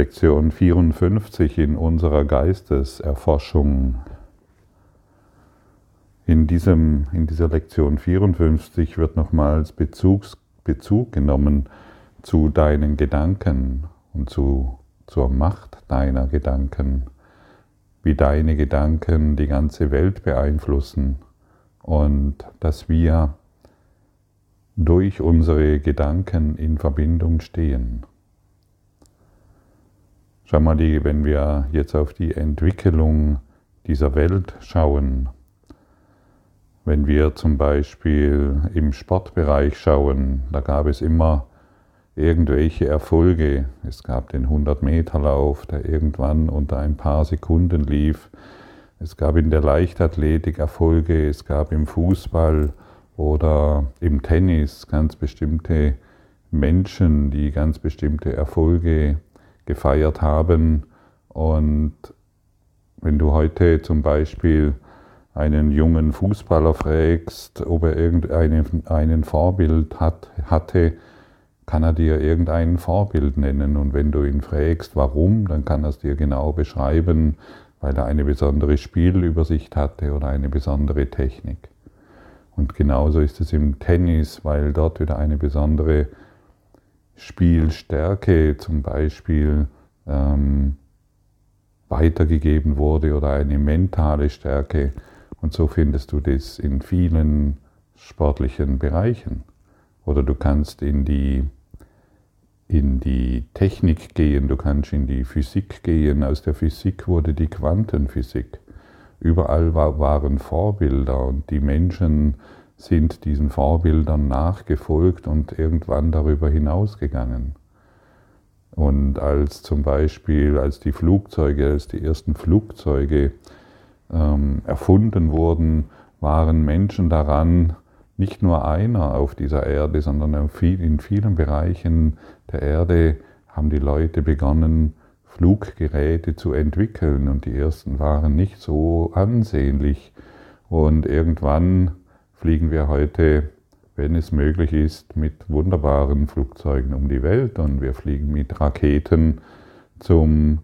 Lektion 54 in unserer Geisteserforschung. In, diesem, in dieser Lektion 54 wird nochmals Bezugs, Bezug genommen zu deinen Gedanken und zu, zur Macht deiner Gedanken, wie deine Gedanken die ganze Welt beeinflussen und dass wir durch unsere Gedanken in Verbindung stehen. Schau mal, wenn wir jetzt auf die Entwicklung dieser Welt schauen, wenn wir zum Beispiel im Sportbereich schauen, da gab es immer irgendwelche Erfolge. Es gab den 100-Meter-Lauf, der irgendwann unter ein paar Sekunden lief. Es gab in der Leichtathletik Erfolge, es gab im Fußball oder im Tennis ganz bestimmte Menschen, die ganz bestimmte Erfolge gefeiert haben. Und wenn du heute zum Beispiel einen jungen Fußballer fragst, ob er irgendein Vorbild hat, hatte, kann er dir irgendein Vorbild nennen. Und wenn du ihn fragst, warum, dann kann er es dir genau beschreiben, weil er eine besondere Spielübersicht hatte oder eine besondere Technik. Und genauso ist es im Tennis, weil dort wieder eine besondere Spielstärke zum Beispiel ähm, weitergegeben wurde oder eine mentale Stärke. Und so findest du das in vielen sportlichen Bereichen. Oder du kannst in die in die Technik gehen, du kannst in die Physik gehen. Aus der Physik wurde die Quantenphysik. Überall waren Vorbilder und die Menschen sind diesen Vorbildern nachgefolgt und irgendwann darüber hinausgegangen. Und als zum Beispiel, als die Flugzeuge, als die ersten Flugzeuge ähm, erfunden wurden, waren Menschen daran, nicht nur einer auf dieser Erde, sondern in vielen Bereichen der Erde haben die Leute begonnen, Fluggeräte zu entwickeln und die ersten waren nicht so ansehnlich. Und irgendwann fliegen wir heute, wenn es möglich ist, mit wunderbaren Flugzeugen um die Welt und wir fliegen mit Raketen zum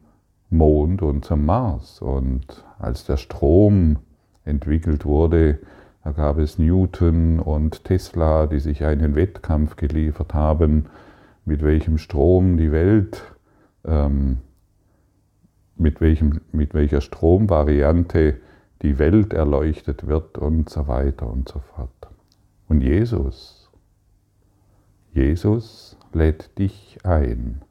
Mond und zum Mars. Und als der Strom entwickelt wurde, da gab es Newton und Tesla, die sich einen Wettkampf geliefert haben, mit welchem Strom die Welt, ähm, mit, welchem, mit welcher Stromvariante die Welt erleuchtet wird und so weiter und so fort. Und Jesus, Jesus lädt dich ein,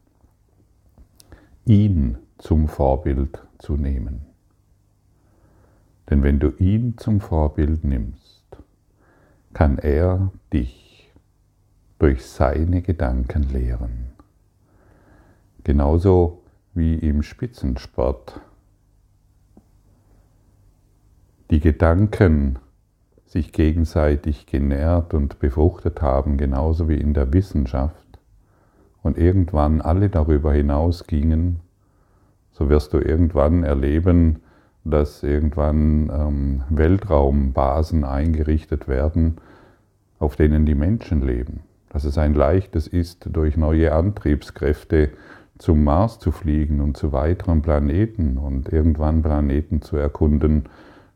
ihn zum Vorbild zu nehmen. Denn wenn du ihn zum Vorbild nimmst, kann er dich durch seine Gedanken lehren. Genauso wie im Spitzensport die Gedanken sich gegenseitig genährt und befruchtet haben, genauso wie in der Wissenschaft, und irgendwann alle darüber hinausgingen, so wirst du irgendwann erleben, dass irgendwann ähm, Weltraumbasen eingerichtet werden, auf denen die Menschen leben. Dass es ein leichtes ist, durch neue Antriebskräfte zum Mars zu fliegen und zu weiteren Planeten und irgendwann Planeten zu erkunden,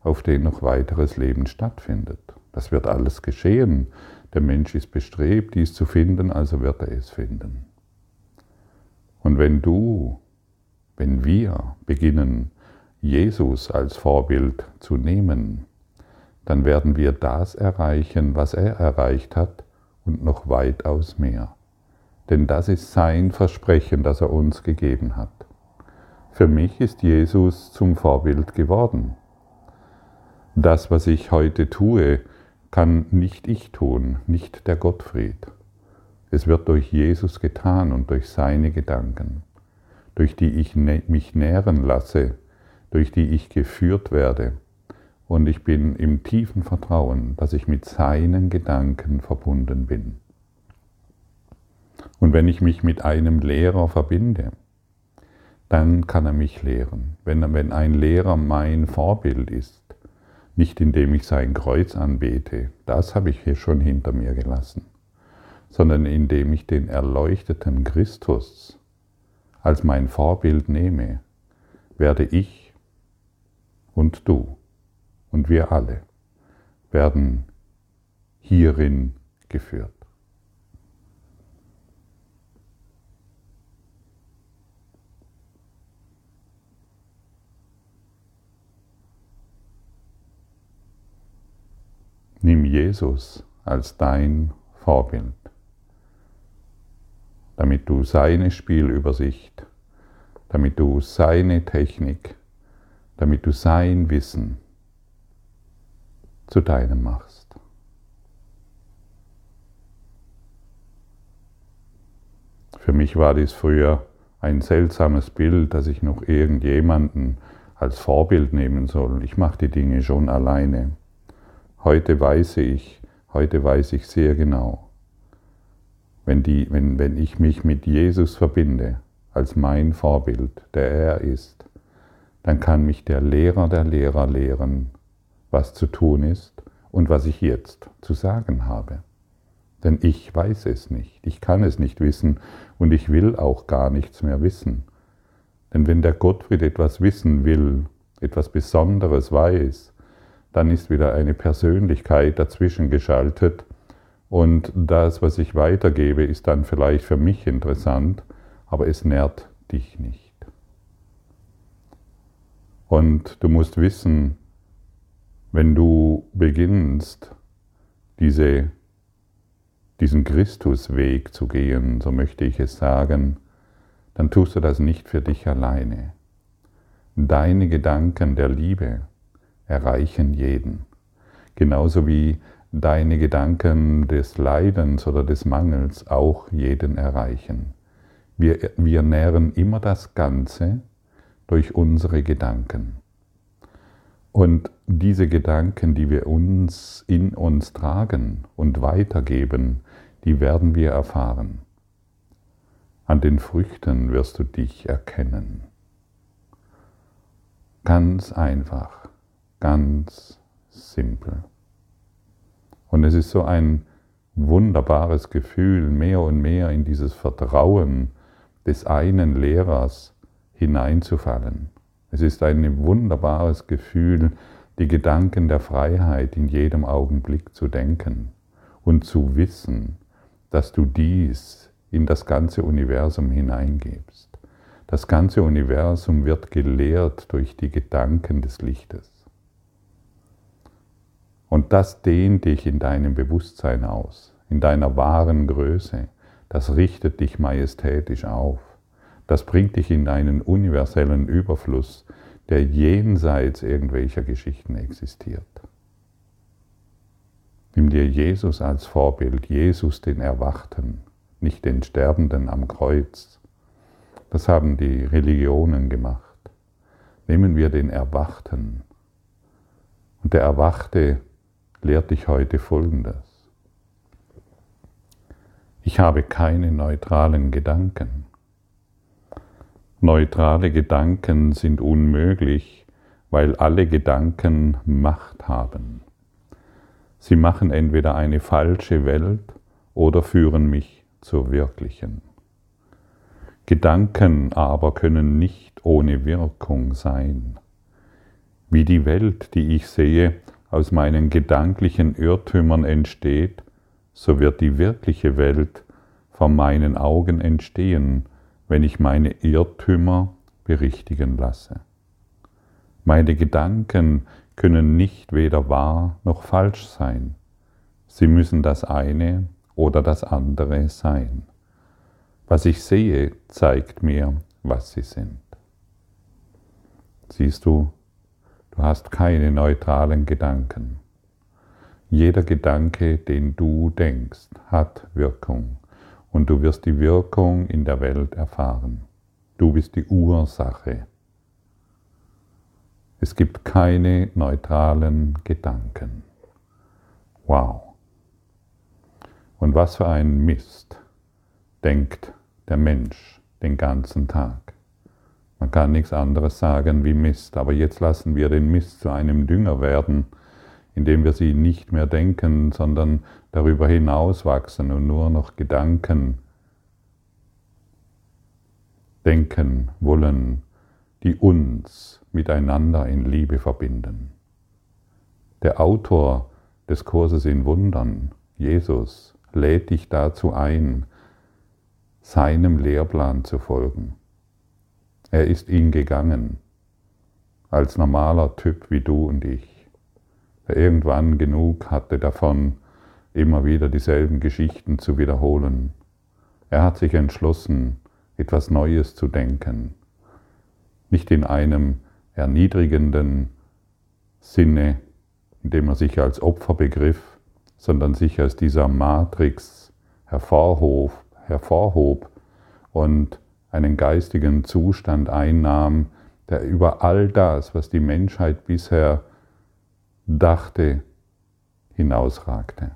auf denen noch weiteres Leben stattfindet. Das wird alles geschehen. Der Mensch ist bestrebt, dies zu finden, also wird er es finden. Und wenn du, wenn wir beginnen, Jesus als Vorbild zu nehmen, dann werden wir das erreichen, was er erreicht hat und noch weitaus mehr. Denn das ist sein Versprechen, das er uns gegeben hat. Für mich ist Jesus zum Vorbild geworden. Das, was ich heute tue, kann nicht ich tun, nicht der Gottfried. Es wird durch Jesus getan und durch seine Gedanken, durch die ich mich nähren lasse, durch die ich geführt werde. Und ich bin im tiefen Vertrauen, dass ich mit seinen Gedanken verbunden bin. Und wenn ich mich mit einem Lehrer verbinde, dann kann er mich lehren. Wenn, ein Lehrer mein Vorbild ist, nicht indem ich sein Kreuz anbete, das habe ich hier schon hinter mir gelassen, sondern indem ich den erleuchteten Christus als mein Vorbild nehme, werde ich und du und wir alle werden hierin geführt. Nimm Jesus als dein Vorbild, damit du seine Spielübersicht, damit du seine Technik, damit du sein Wissen zu deinem machst. Für mich war dies früher ein seltsames Bild, dass ich noch irgendjemanden als Vorbild nehmen soll. Ich mache die Dinge schon alleine. Heute weiß ich, heute weiß ich sehr genau, wenn, die, wenn, wenn ich mich mit Jesus verbinde, als mein Vorbild, der er ist, dann kann mich der Lehrer der Lehrer lehren, was zu tun ist und was ich jetzt zu sagen habe. Denn ich weiß es nicht, ich kann es nicht wissen und ich will auch gar nichts mehr wissen. Denn wenn der Gottfried etwas wissen will, etwas Besonderes weiß, dann ist wieder eine Persönlichkeit dazwischen geschaltet und das, was ich weitergebe, ist dann vielleicht für mich interessant, aber es nährt dich nicht. Und du musst wissen, wenn du beginnst, diese, diesen Christusweg zu gehen, so möchte ich es sagen, dann tust du das nicht für dich alleine. Deine Gedanken der Liebe, erreichen jeden. Genauso wie deine Gedanken des Leidens oder des Mangels auch jeden erreichen. Wir, wir nähren immer das Ganze durch unsere Gedanken. Und diese Gedanken, die wir uns in uns tragen und weitergeben, die werden wir erfahren. An den Früchten wirst du dich erkennen. Ganz einfach ganz simpel. Und es ist so ein wunderbares Gefühl, mehr und mehr in dieses Vertrauen des einen Lehrers hineinzufallen. Es ist ein wunderbares Gefühl, die Gedanken der Freiheit in jedem Augenblick zu denken und zu wissen, dass du dies in das ganze Universum hineingibst. Das ganze Universum wird gelehrt durch die Gedanken des Lichtes. Und das dehnt dich in deinem Bewusstsein aus, in deiner wahren Größe. Das richtet dich majestätisch auf. Das bringt dich in einen universellen Überfluss, der jenseits irgendwelcher Geschichten existiert. Nimm dir Jesus als Vorbild, Jesus den Erwachten, nicht den Sterbenden am Kreuz. Das haben die Religionen gemacht. Nehmen wir den Erwachten. Und der Erwachte lehrt dich heute Folgendes. Ich habe keine neutralen Gedanken. Neutrale Gedanken sind unmöglich, weil alle Gedanken Macht haben. Sie machen entweder eine falsche Welt oder führen mich zur wirklichen. Gedanken aber können nicht ohne Wirkung sein. Wie die Welt, die ich sehe, aus meinen gedanklichen Irrtümern entsteht, so wird die wirkliche Welt vor meinen Augen entstehen, wenn ich meine Irrtümer berichtigen lasse. Meine Gedanken können nicht weder wahr noch falsch sein. Sie müssen das eine oder das andere sein. Was ich sehe, zeigt mir, was sie sind. Siehst du, Du hast keine neutralen Gedanken. Jeder Gedanke, den du denkst, hat Wirkung und du wirst die Wirkung in der Welt erfahren. Du bist die Ursache. Es gibt keine neutralen Gedanken. Wow. Und was für ein Mist denkt der Mensch den ganzen Tag. Man kann nichts anderes sagen wie Mist, aber jetzt lassen wir den Mist zu einem Dünger werden, indem wir sie nicht mehr denken, sondern darüber hinaus wachsen und nur noch Gedanken denken wollen, die uns miteinander in Liebe verbinden. Der Autor des Kurses in Wundern, Jesus, lädt dich dazu ein, seinem Lehrplan zu folgen. Er ist ihn gegangen, als normaler Typ wie du und ich, der irgendwann genug hatte davon, immer wieder dieselben Geschichten zu wiederholen. Er hat sich entschlossen, etwas Neues zu denken, nicht in einem erniedrigenden Sinne, indem er sich als Opfer begriff, sondern sich aus dieser Matrix hervorhob, hervorhob und einen geistigen Zustand einnahm, der über all das, was die Menschheit bisher dachte, hinausragte.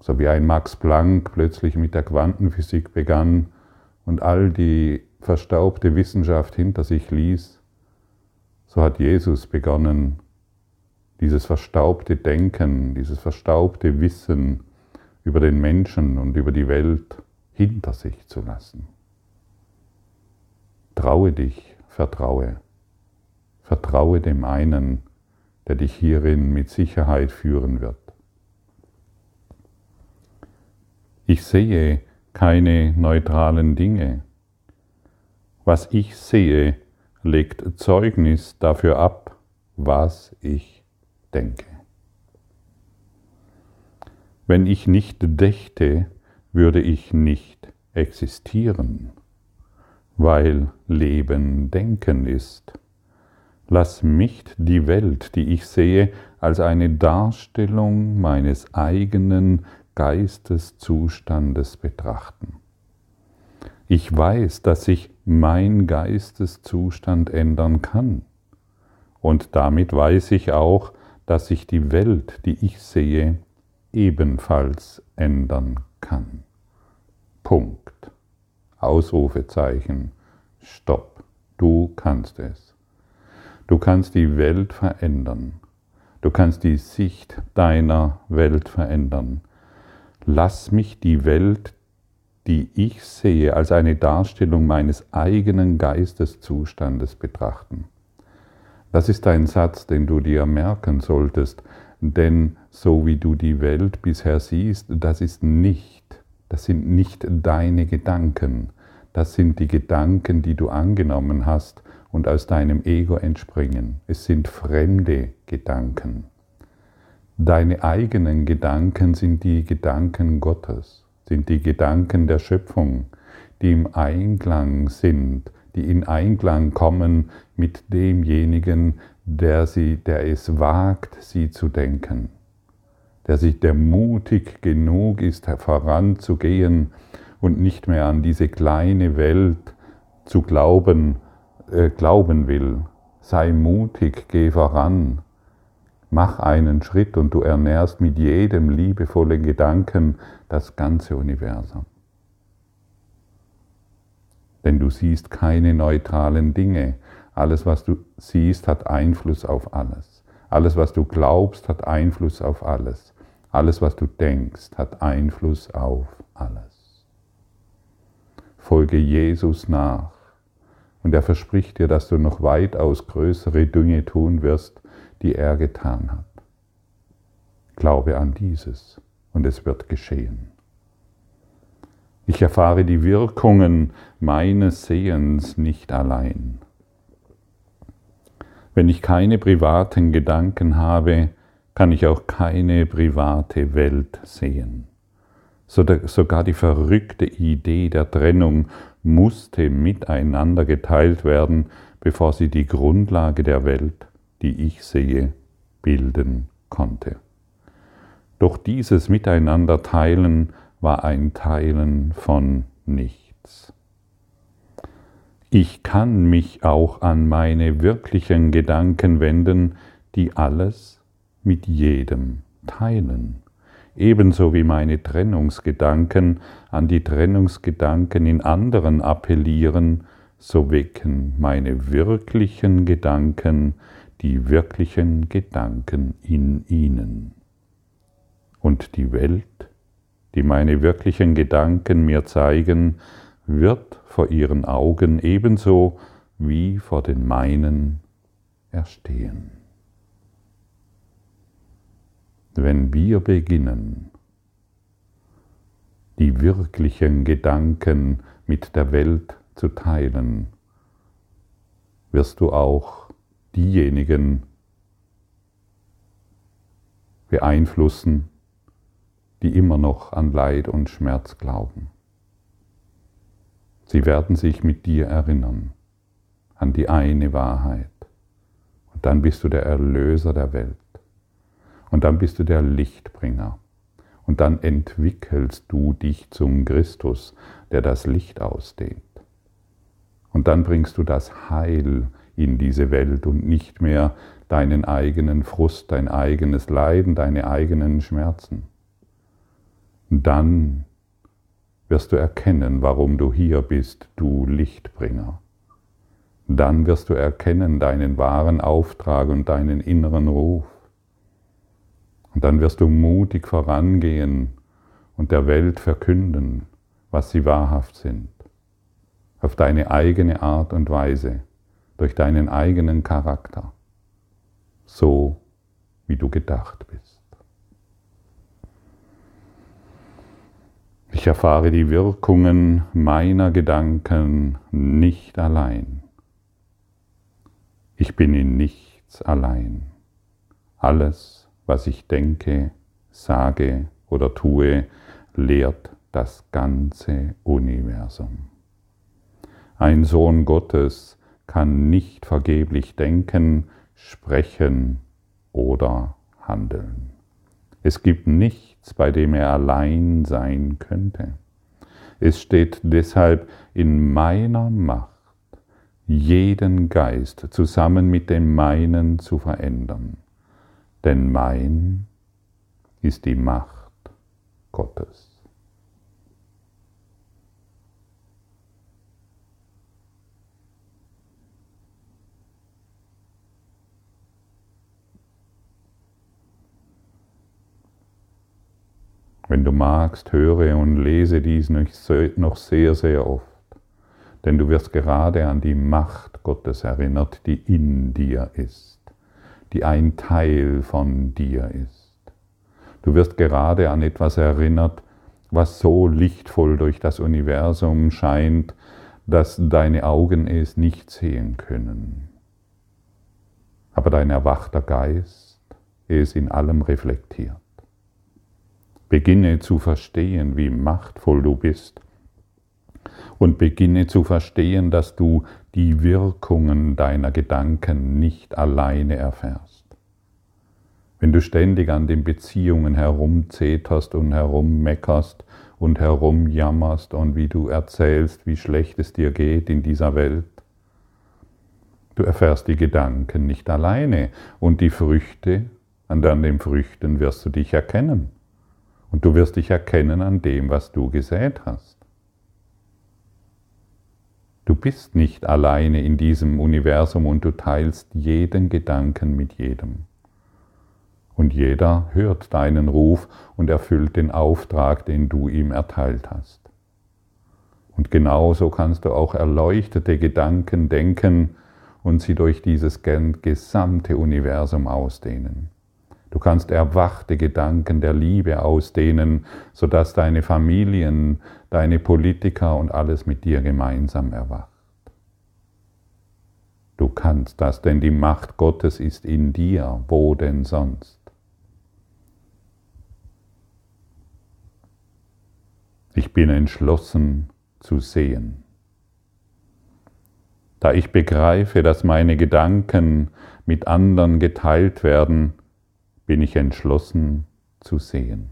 So wie ein Max Planck plötzlich mit der Quantenphysik begann und all die verstaubte Wissenschaft hinter sich ließ, so hat Jesus begonnen, dieses verstaubte Denken, dieses verstaubte Wissen über den Menschen und über die Welt hinter sich zu lassen. Traue dich, vertraue. Vertraue dem einen, der dich hierin mit Sicherheit führen wird. Ich sehe keine neutralen Dinge. Was ich sehe, legt Zeugnis dafür ab, was ich denke. Wenn ich nicht dächte, würde ich nicht existieren, weil Leben Denken ist. Lass mich die Welt, die ich sehe, als eine Darstellung meines eigenen Geisteszustandes betrachten. Ich weiß, dass sich mein Geisteszustand ändern kann. Und damit weiß ich auch, dass sich die Welt, die ich sehe, ebenfalls ändern kann. Punkt. Ausrufezeichen. Stopp. Du kannst es. Du kannst die Welt verändern. Du kannst die Sicht deiner Welt verändern. Lass mich die Welt, die ich sehe, als eine Darstellung meines eigenen Geisteszustandes betrachten. Das ist ein Satz, den du dir merken solltest, denn so wie du die Welt bisher siehst, das ist nicht das sind nicht deine Gedanken, das sind die Gedanken, die du angenommen hast und aus deinem Ego entspringen. Es sind fremde Gedanken. Deine eigenen Gedanken sind die Gedanken Gottes, sind die Gedanken der Schöpfung, die im Einklang sind, die in Einklang kommen mit demjenigen, der, sie, der es wagt, sie zu denken der sich der mutig genug ist, voranzugehen und nicht mehr an diese kleine Welt zu glauben, äh, glauben will. Sei mutig, geh voran, mach einen Schritt und du ernährst mit jedem liebevollen Gedanken das ganze Universum. Denn du siehst keine neutralen Dinge. Alles, was du siehst, hat Einfluss auf alles. Alles, was du glaubst, hat Einfluss auf alles. Alles, was du denkst, hat Einfluss auf alles. Folge Jesus nach und er verspricht dir, dass du noch weitaus größere Dinge tun wirst, die er getan hat. Glaube an dieses und es wird geschehen. Ich erfahre die Wirkungen meines Sehens nicht allein. Wenn ich keine privaten Gedanken habe, kann ich auch keine private Welt sehen. Sogar die verrückte Idee der Trennung musste miteinander geteilt werden, bevor sie die Grundlage der Welt, die ich sehe, bilden konnte. Doch dieses Miteinander teilen war ein Teilen von nichts. Ich kann mich auch an meine wirklichen Gedanken wenden, die alles mit jedem teilen. Ebenso wie meine Trennungsgedanken an die Trennungsgedanken in anderen appellieren, so wecken meine wirklichen Gedanken die wirklichen Gedanken in ihnen. Und die Welt, die meine wirklichen Gedanken mir zeigen, wird vor ihren Augen ebenso wie vor den meinen erstehen. Wenn wir beginnen, die wirklichen Gedanken mit der Welt zu teilen, wirst du auch diejenigen beeinflussen, die immer noch an Leid und Schmerz glauben. Sie werden sich mit dir erinnern an die eine Wahrheit. Und dann bist du der Erlöser der Welt. Und dann bist du der Lichtbringer. Und dann entwickelst du dich zum Christus, der das Licht ausdehnt. Und dann bringst du das Heil in diese Welt und nicht mehr deinen eigenen Frust, dein eigenes Leiden, deine eigenen Schmerzen. Und dann wirst du erkennen, warum du hier bist, du Lichtbringer. Dann wirst du erkennen deinen wahren Auftrag und deinen inneren Ruf. Und dann wirst du mutig vorangehen und der Welt verkünden, was sie wahrhaft sind auf deine eigene Art und Weise, durch deinen eigenen Charakter, so wie du gedacht bist. Ich erfahre die Wirkungen meiner Gedanken nicht allein. Ich bin in nichts allein. Alles, was ich denke, sage oder tue, lehrt das ganze Universum. Ein Sohn Gottes kann nicht vergeblich denken, sprechen oder handeln. Es gibt nichts, bei dem er allein sein könnte. Es steht deshalb in meiner Macht, jeden Geist zusammen mit dem meinen zu verändern. Denn mein ist die Macht Gottes. Wenn du magst, höre und lese dies noch sehr, sehr oft, denn du wirst gerade an die Macht Gottes erinnert, die in dir ist, die ein Teil von dir ist. Du wirst gerade an etwas erinnert, was so lichtvoll durch das Universum scheint, dass deine Augen es nicht sehen können. Aber dein erwachter Geist es in allem reflektiert. Beginne zu verstehen, wie machtvoll du bist. Und beginne zu verstehen, dass du die Wirkungen deiner Gedanken nicht alleine erfährst. Wenn du ständig an den Beziehungen herumzeterst und herummeckerst und herumjammerst und wie du erzählst, wie schlecht es dir geht in dieser Welt, du erfährst die Gedanken nicht alleine und die Früchte, an den Früchten wirst du dich erkennen. Und du wirst dich erkennen an dem, was du gesät hast. Du bist nicht alleine in diesem Universum und du teilst jeden Gedanken mit jedem. Und jeder hört deinen Ruf und erfüllt den Auftrag, den du ihm erteilt hast. Und genauso kannst du auch erleuchtete Gedanken denken und sie durch dieses gesamte Universum ausdehnen. Du kannst erwachte Gedanken der Liebe ausdehnen, sodass deine Familien, deine Politiker und alles mit dir gemeinsam erwacht. Du kannst das, denn die Macht Gottes ist in dir, wo denn sonst? Ich bin entschlossen zu sehen. Da ich begreife, dass meine Gedanken mit anderen geteilt werden, bin ich entschlossen zu sehen.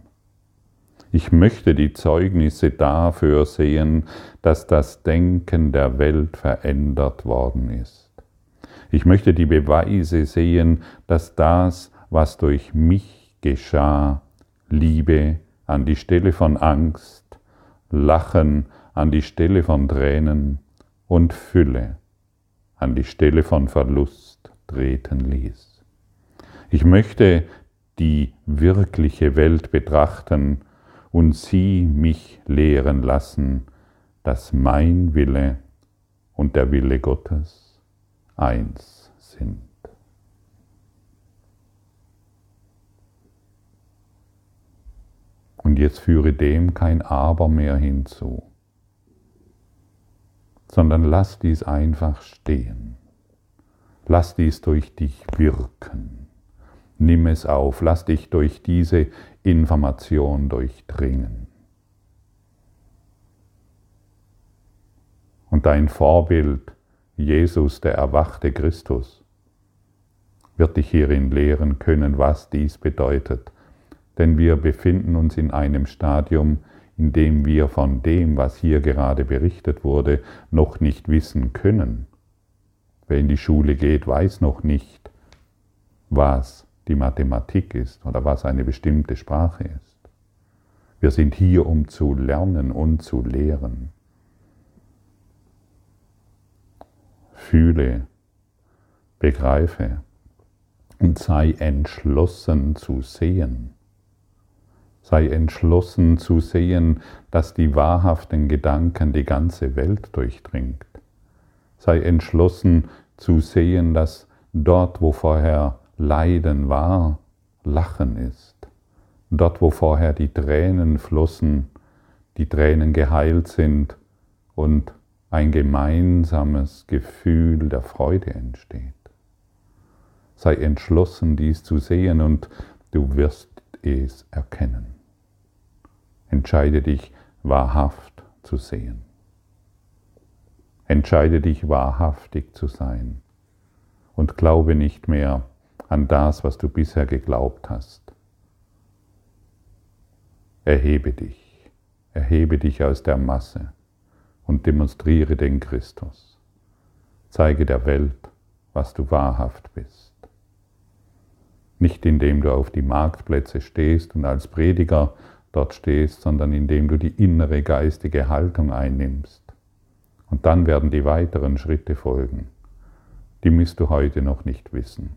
Ich möchte die Zeugnisse dafür sehen, dass das Denken der Welt verändert worden ist. Ich möchte die Beweise sehen, dass das, was durch mich geschah, Liebe an die Stelle von Angst, Lachen an die Stelle von Tränen und Fülle an die Stelle von Verlust treten ließ. Ich möchte die wirkliche Welt betrachten und sie mich lehren lassen, dass mein Wille und der Wille Gottes eins sind. Und jetzt führe dem kein Aber mehr hinzu, sondern lass dies einfach stehen. Lass dies durch dich wirken. Nimm es auf, lass dich durch diese Information durchdringen. Und dein Vorbild, Jesus, der erwachte Christus, wird dich hierin lehren können, was dies bedeutet. Denn wir befinden uns in einem Stadium, in dem wir von dem, was hier gerade berichtet wurde, noch nicht wissen können. Wer in die Schule geht, weiß noch nicht, was die Mathematik ist oder was eine bestimmte Sprache ist. Wir sind hier, um zu lernen und zu lehren. Fühle, begreife und sei entschlossen zu sehen. Sei entschlossen zu sehen, dass die wahrhaften Gedanken die ganze Welt durchdringt. Sei entschlossen zu sehen, dass dort, wo vorher Leiden war, Lachen ist. Dort, wo vorher die Tränen flossen, die Tränen geheilt sind und ein gemeinsames Gefühl der Freude entsteht. Sei entschlossen, dies zu sehen und du wirst es erkennen. Entscheide dich wahrhaft zu sehen. Entscheide dich wahrhaftig zu sein und glaube nicht mehr an das, was du bisher geglaubt hast. Erhebe dich, erhebe dich aus der Masse und demonstriere den Christus. Zeige der Welt, was du wahrhaft bist. Nicht indem du auf die Marktplätze stehst und als Prediger dort stehst, sondern indem du die innere geistige Haltung einnimmst. Und dann werden die weiteren Schritte folgen. Die müsst du heute noch nicht wissen.